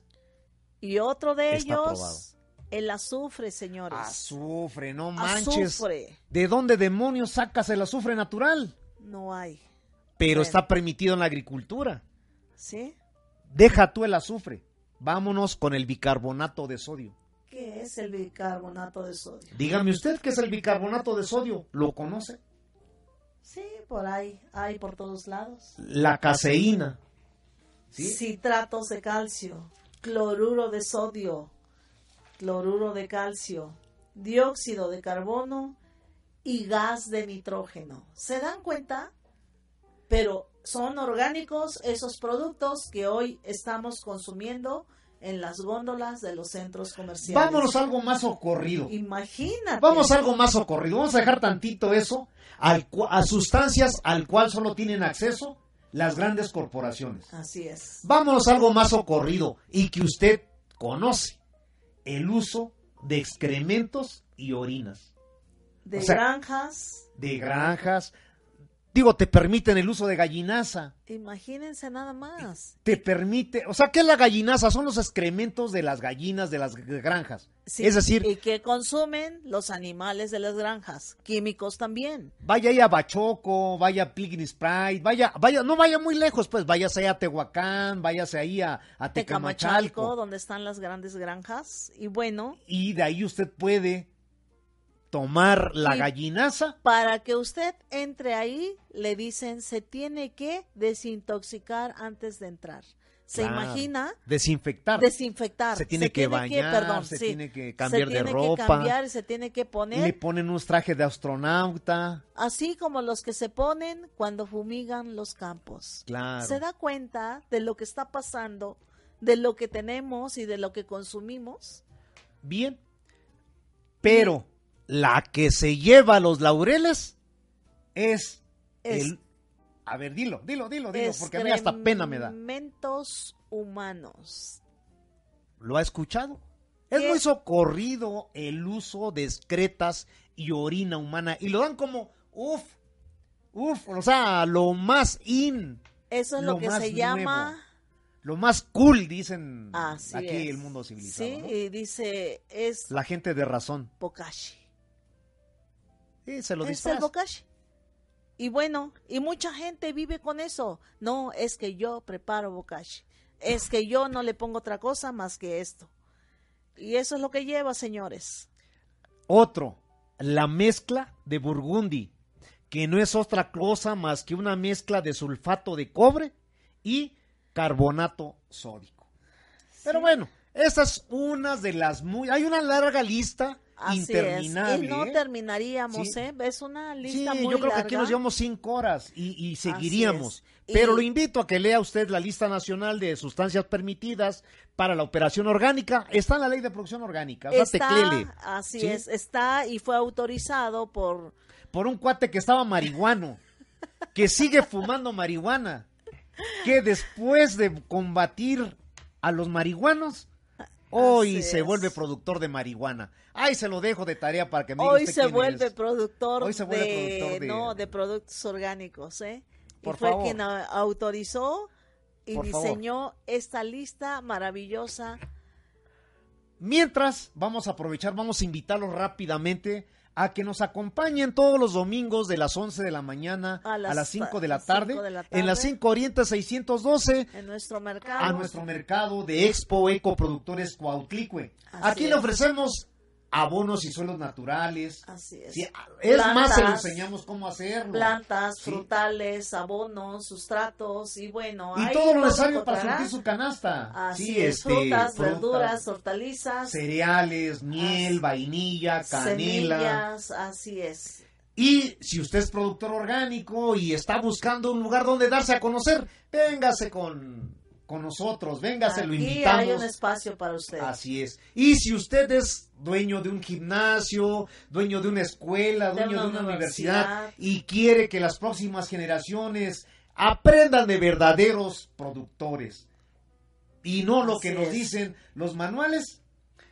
Y otro de Está aprobado. ellos, el azufre, señores. azufre, no manches. Azufre, ¿De dónde demonios sacas el azufre natural? no hay, Pero Bueno. está permitido en la agricultura. ¿sí? Deja tú el azufre. Vámonos con el bicarbonato de sodio. ¿Qué es el bicarbonato de sodio? Dígame usted qué es el bicarbonato de sodio. ¿Lo conoce? Sí, por ahí, hay por todos lados. La caseína. ¿Sí? Citratos de calcio, cloruro de sodio, cloruro de calcio, dióxido de carbono y gas de nitrógeno. ¿Se dan cuenta? Pero son orgánicos esos productos que hoy estamos consumiendo en las góndolas de los centros comerciales. Vámonos a algo más ocurrido. Imagínate. Vamos a algo más ocurrido. Vamos a dejar tantito eso al a sustancias al cual solo tienen acceso las grandes corporaciones. Así es. Vámonos a algo más ocurrido y que usted conoce. El uso de excrementos y orinas. De O sea- granjas, De granjas. Digo, te permiten el uso de gallinaza. imagínense nada más. Te permite, o sea, ¿qué es la gallinaza? Son los excrementos de las gallinas de las granjas. Sí, es decir, y que consumen los animales de las granjas, químicos también. vaya ahí a Bachoco, vaya a Pilgrim Sprite, vaya, vaya, no vaya muy lejos, pues váyase ahí a Tehuacán, váyase ahí a, a Tecamachalco, Tecamachalco. donde están las grandes granjas. Y bueno, Y de ahí usted puede tomar la gallinaza. para que usted entre ahí, le dicen, se tiene que desintoxicar antes de entrar. ¿Se Claro. imagina? Desinfectar. Desinfectar. Se tiene que bañar, perdón, se sí. tiene que cambiar se de tiene ropa. que cambiar y se tiene que poner, Le ponen unos trajes de astronauta. así como los que se ponen cuando fumigan los campos. Claro. ¿Se da cuenta de lo que está pasando, de lo que tenemos y de lo que consumimos? Bien. Pero la que se lleva los laureles es, Es- el... A ver, dilo, dilo, dilo, dilo, porque a mí hasta pena me da. Excrementos humanos. ¿Lo ha escuchado? Es muy socorrido el uso de excretas y orina humana. Y lo dan como, uff, uff, o sea, lo más in, Eso es lo lo, que se llama... lo más cool, dicen Así aquí es. el mundo civilizado. Sí, ¿no? y dice, es La gente de razón. bokashi. Sí, se lo es el. Y bueno, y mucha gente vive con eso. No, es que yo preparo bokashi. Es que yo no le pongo otra cosa más que esto. Y eso es lo que lleva, señores. Otro, la mezcla de Burgundy, que no es otra cosa más que una mezcla de sulfato de cobre y carbonato sódico. Pero bueno, esa es una de las muy... Hay una larga lista Así interminable. es. Y no ¿eh? terminaríamos, Sí. ¿eh? Es una Sí, lista muy yo creo que aquí nos llevamos cinco horas y, y seguiríamos. Pero Y- lo invito a que lea usted la lista nacional de sustancias permitidas para la operación orgánica. Está en la ley de producción orgánica. O sea, Está, teclele. así ¿sí? es, está y fue autorizado por... por un cuate que estaba marihuano, que sigue fumando marihuana, que después de combatir a los marihuanos, hoy Así se es. vuelve productor de marihuana. Ahí se lo dejo de tarea para que me Hoy se vuelve es. productor, Hoy se vuelve de, productor de- no, de productos orgánicos, ¿eh? Por y fue favor. quien autorizó y Por favor. diseñó esta lista maravillosa. Mientras, vamos a aprovechar, vamos a invitarlos rápidamente a que nos acompañen todos los domingos de las 11 de la mañana a A las, las 5 ta- de la tarde, de la en la tarde. 5 Oriente 612 En nuestro mercado. a nuestro mercado de Expo Eco Productores Cuautlicue. Así Aquí le es. ofrecemos abonos y suelos naturales. Así es. Sí, es más, se Plantas, enseñamos cómo hacerlo. Plantas, Sí. frutales, abonos, sustratos y bueno. Y ahí todo lo necesario para surtir su canasta. Así sí, es, este, frutas, frutas, verduras, hortalizas, cereales, miel, Así- vainilla, canela. semillas, así es. Y si usted es productor orgánico y está buscando un lugar donde darse a conocer, véngase con, con nosotros, véngase, lo Aquí invitamos. hay un espacio para usted. Así es. Y si usted es dueño de un gimnasio, dueño de una escuela, dueño de una una universidad universidad. y quiere que las próximas generaciones aprendan de verdaderos productores y no lo Así que nos es. dicen los manuales,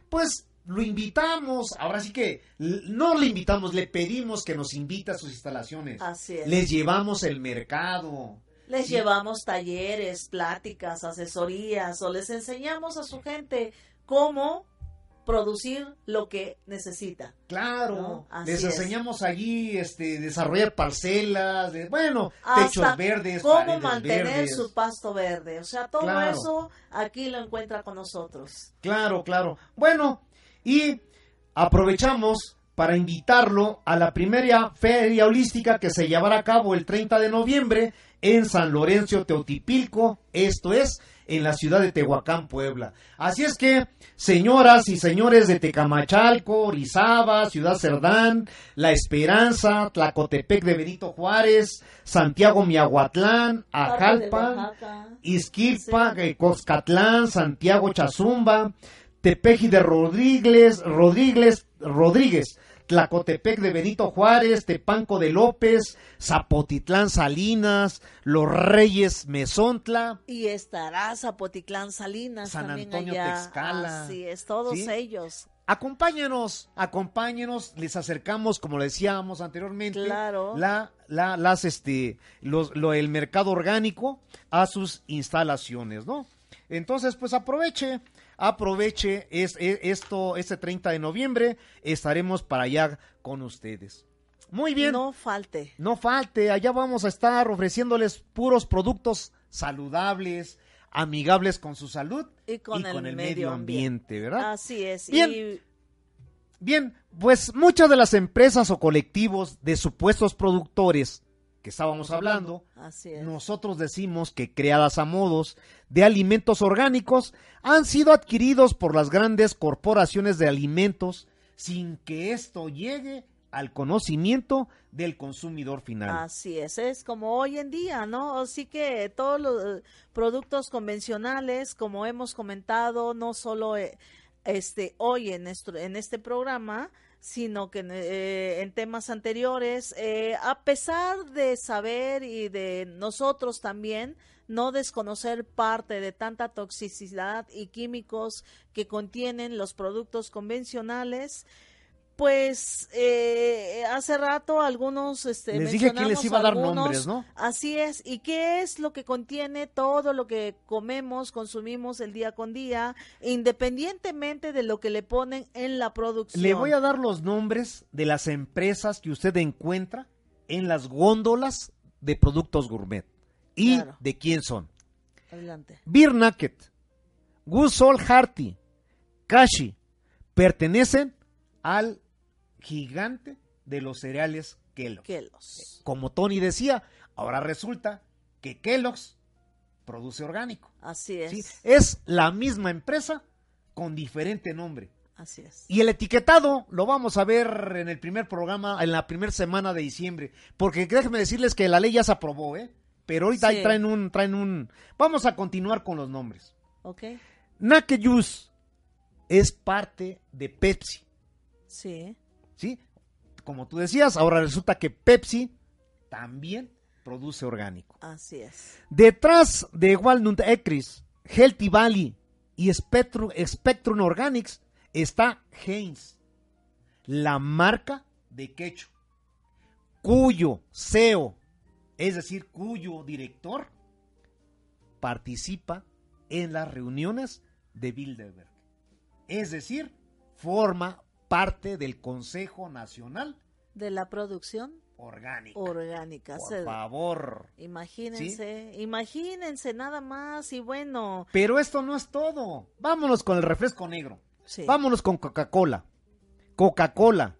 pues lo invitamos. Ahora sí que no le invitamos, le pedimos que nos invite a sus instalaciones. Así es. Les llevamos el mercado. Les Sí. llevamos talleres, pláticas, asesorías o les enseñamos a su gente cómo producir lo que necesita. Claro, No, les es. enseñamos allí este desarrollar parcelas, de, bueno, Hasta techos verdes, cómo mantener verdes. su pasto verde. O sea, todo Claro. eso aquí lo encuentra con nosotros. Claro, claro. Bueno, y aprovechamos para invitarlo a la primera feria holística que se llevará a cabo el 30 de noviembre en San Lorenzo Teotipilco, esto es en la ciudad de Tehuacán, Puebla. Así es que, señoras y señores de Tecamachalco, Orizaba, Ciudad Cerdán, La Esperanza, Tlacotepec de Benito Juárez, Santiago Miahuatlán, Ajalpa. Izquilpa, Sí. eh, Coscatlán, Santiago Chazumba, Tepeji de Rodríguez, Rodríguez, Rodríguez, Tlacotepec de Benito Juárez, Tepanco de López, Zapotitlán Salinas, Los Reyes Mezontla, Y estará Zapotitlán Salinas San también Antonio allá. Texcala. Así es, todos ¿Sí? ellos. Acompáñenos, acompáñenos, les acercamos, como le decíamos anteriormente, Claro. la, la, las, este, los, lo, el mercado orgánico a sus instalaciones, ¿no? Entonces, pues aproveche, aproveche es, es- esto, este 30 de noviembre, estaremos para allá con ustedes. Muy bien, no. No falte. falte, allá vamos a estar ofreciéndoles puros productos saludables, amigables con su salud Y con el medio ambiente, ¿verdad? Así es. Bien. Y Bien, pues muchas de las empresas o colectivos de supuestos productores que estábamos hablando, así es. nosotros decimos que creadas a modos de alimentos orgánicos han sido adquiridos por las grandes corporaciones de alimentos sin que esto llegue al conocimiento del consumidor final. Así es, es como hoy en día, ¿no? Así que todos los productos convencionales, como hemos comentado, no solo eh, este hoy en en este programa, sino que eh, en temas anteriores, eh, a pesar de saber y de nosotros también no desconocer parte de tanta toxicidad y químicos que contienen los productos convencionales, pues eh, hace rato algunos este, les dije que les iba a dar nombres, ¿no? Así es. ¿Y qué es lo que contiene todo lo que comemos, consumimos el día con día, independientemente de lo que le ponen en la producción? Le voy a dar los nombres de las empresas que usted encuentra en las góndolas de productos gourmet y de quién son. Adelante. Beer Naked, Gusol Harty, Kashi pertenecen al gigante de los cereales Kellogg's. Como Tony decía, ahora resulta que Kellogg's produce orgánico. Así es. Es la misma empresa con diferente nombre. Así es. Y el etiquetado lo vamos a ver en el primer programa, en la primera semana de diciembre. Porque déjenme decirles que la ley ya se aprobó, ¿eh? Pero ahorita traen un, traen un. Vamos a continuar con los nombres. Ok. Nake Juice es parte de Pepsi. Sí. ¿Sí? Como tú decías, ahora resulta que Pepsi también produce orgánico. Así es. Detrás de Walnut Ecris, Healthy Valley y Spectrum, Spectrum Organics está Heinz, la marca de quecho, cuyo CEO, es decir, cuyo director, participa en las reuniones de Bilderberg. Es decir, forma parte del Consejo Nacional de la Producción Orgánica. Orgánica. Por favor. Imagínense, imagínense nada más y bueno. Pero esto no es todo. Vámonos con el refresco negro. Vámonos con Coca-Cola. Coca-Cola,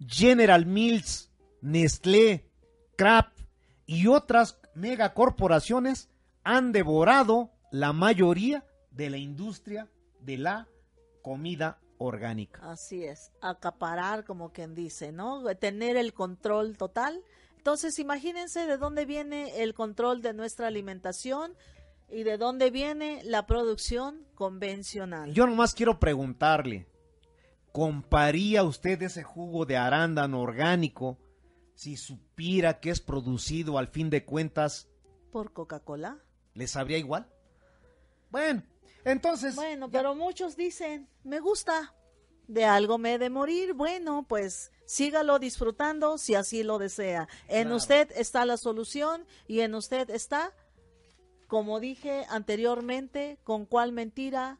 General Mills, Nestlé, Kraft y otras megacorporaciones han devorado la mayoría de la industria de la comida orgánica. Así es, acaparar como quien dice, ¿no? Tener el control total. Entonces, imagínense de dónde viene el control de nuestra alimentación y de dónde viene la producción convencional. Yo nomás quiero preguntarle, ¿comparía usted ese jugo de arándano orgánico si supiera que es producido al fin de cuentas por Coca-Cola? ¿Le sabría igual? Bueno, entonces. Bueno, pero muchos dicen, me gusta, de algo me he de morir. Bueno, pues sígalo disfrutando si así lo desea. En usted está la solución y en usted está, como dije anteriormente, con cuál mentira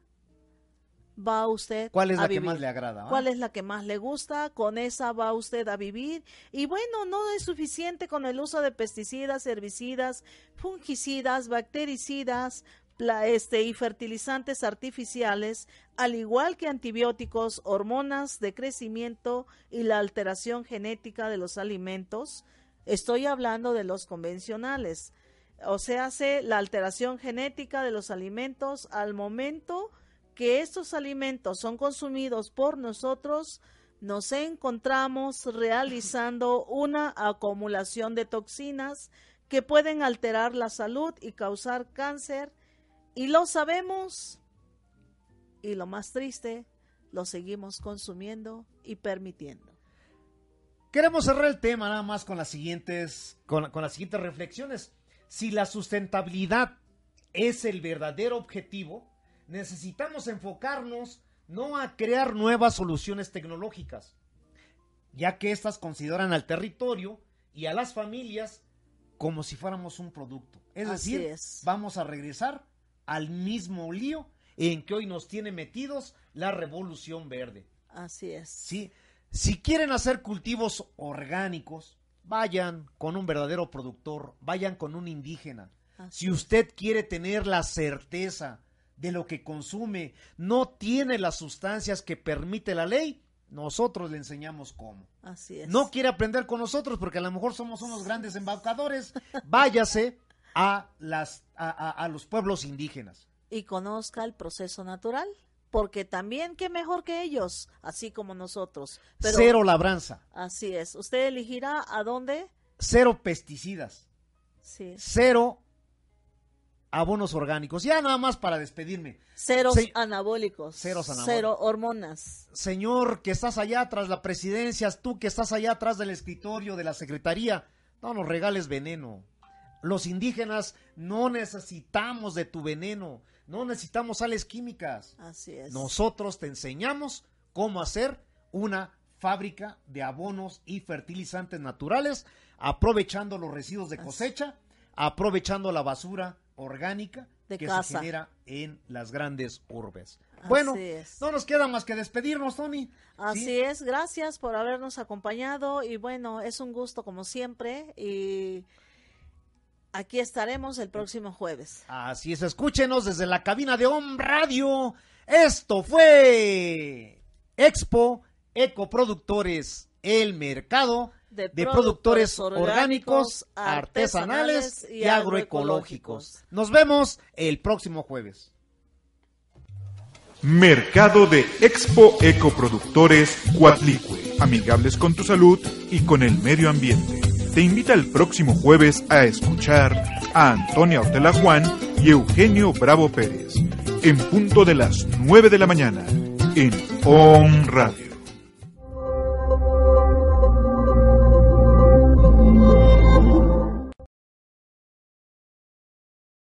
va usted ¿Cuál es la que más le agrada? ¿Cuál es la que más le gusta? Con esa va usted a vivir. Y bueno, no es suficiente con el uso de pesticidas, herbicidas, fungicidas, bactericidas, este, y fertilizantes artificiales, al igual que antibióticos, hormonas de crecimiento y la alteración genética de los alimentos. Estoy hablando de los convencionales. O sea, hace la alteración genética de los alimentos al momento que estos alimentos son consumidos por nosotros, nos encontramos realizando una acumulación de toxinas que pueden alterar la salud y causar cáncer y lo sabemos. Y lo más triste, lo seguimos consumiendo y permitiendo. Queremos cerrar el tema nada más con las siguientes, con, las siguientes reflexiones. Si la sustentabilidad es el verdadero objetivo, necesitamos enfocarnos no a crear nuevas soluciones tecnológicas, ya que éstas consideran al territorio y a las familias como si fuéramos un producto. Es decir, vamos a regresar al mismo lío en que hoy nos tiene metidos la revolución verde. Así es. Sí, si quieren hacer cultivos orgánicos, vayan con un verdadero productor, vayan con un indígena. si usted quiere tener la certeza de lo que consume, no tiene las sustancias que permite la ley, nosotros le enseñamos cómo. Así es. No quiere aprender con nosotros porque a lo mejor somos unos grandes embaucadores, váyase a, las, a, los pueblos indígenas. Y conozca el proceso natural, porque también qué mejor que ellos, así como nosotros. Cero labranza. Así es. ¿Usted elegirá a dónde? Cero pesticidas. Sí. Cero abonos orgánicos. Ya nada más para despedirme. Ceros Se- anabólicos. Ceros anabólicos. Cero hormonas. Señor que estás allá tras la presidencia, tú que estás allá atrás del escritorio de la secretaría, no nos regales veneno. Los indígenas no necesitamos de tu veneno, no necesitamos sales químicas. Así es. Nosotros te enseñamos cómo hacer una fábrica de abonos y fertilizantes naturales, aprovechando los residuos de cosecha, aprovechando la basura orgánica De que casa. se genera en las grandes urbes. Así bueno, es. no nos queda más que despedirnos, Tony. Así Sí. es, gracias por habernos acompañado y bueno, es un gusto como siempre y aquí estaremos el próximo jueves. Así es, escúchenos desde la cabina de Home Radio. Esto fue Expo Ecoproductores, el mercado De de productores productores orgánicos, orgánicos, artesanales y agroecológicos. Nos vemos el próximo jueves. Mercado de Expo Ecoproductores Cuatlicue, amigables con tu salud y con el medio ambiente. Te invita el próximo jueves a escuchar a Antonia Ortela Juan y Eugenio Bravo Pérez, en punto de las 9 de la mañana, en On Radio.